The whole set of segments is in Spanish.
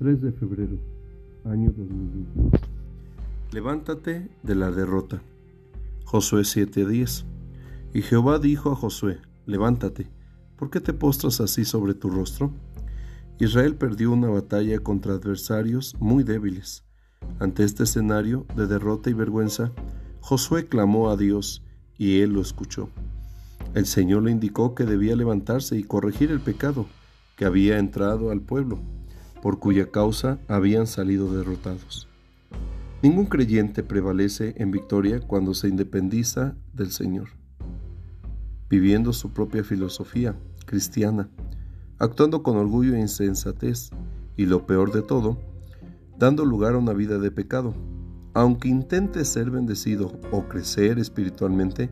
3 de febrero, año 2021. Levántate de la derrota. Josué 7:10. Y Jehová dijo a Josué, levántate, ¿por qué te postras así sobre tu rostro? Israel perdió una batalla contra adversarios muy débiles. Ante este escenario de derrota y vergüenza, Josué clamó a Dios y él lo escuchó. El Señor le indicó que debía levantarse y corregir el pecado que había entrado al pueblo por cuya causa habían salido derrotados. Ningún creyente prevalece en victoria cuando se independiza del Señor, viviendo su propia filosofía cristiana, actuando con orgullo e insensatez, y lo peor de todo, dando lugar a una vida de pecado. Aunque intente ser bendecido o crecer espiritualmente,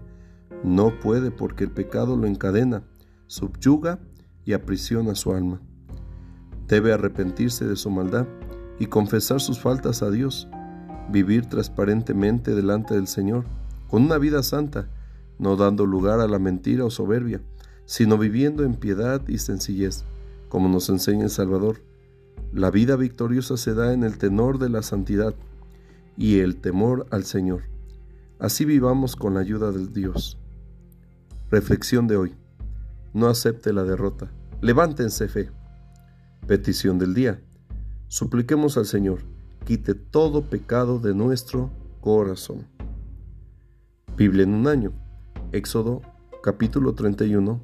no puede porque el pecado lo encadena, subyuga y aprisiona su alma. Debe arrepentirse de su maldad y confesar sus faltas a Dios, vivir transparentemente delante del Señor, con una vida santa, no dando lugar a la mentira o soberbia, sino viviendo en piedad y sencillez, como nos enseña el Salvador. La vida victoriosa se da en el tenor de la santidad y el temor al Señor. Así vivamos con la ayuda de Dios. Reflexión de hoy. No acepte la derrota. Levántense fe. Petición del día. Supliquemos al Señor, quite todo pecado de nuestro corazón. Biblia en un año. Éxodo capítulo 31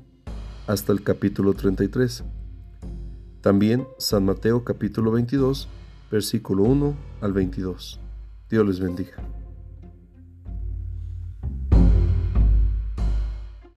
hasta el capítulo 33. También San Mateo capítulo 22, versículo 1 al 22. Dios les bendiga.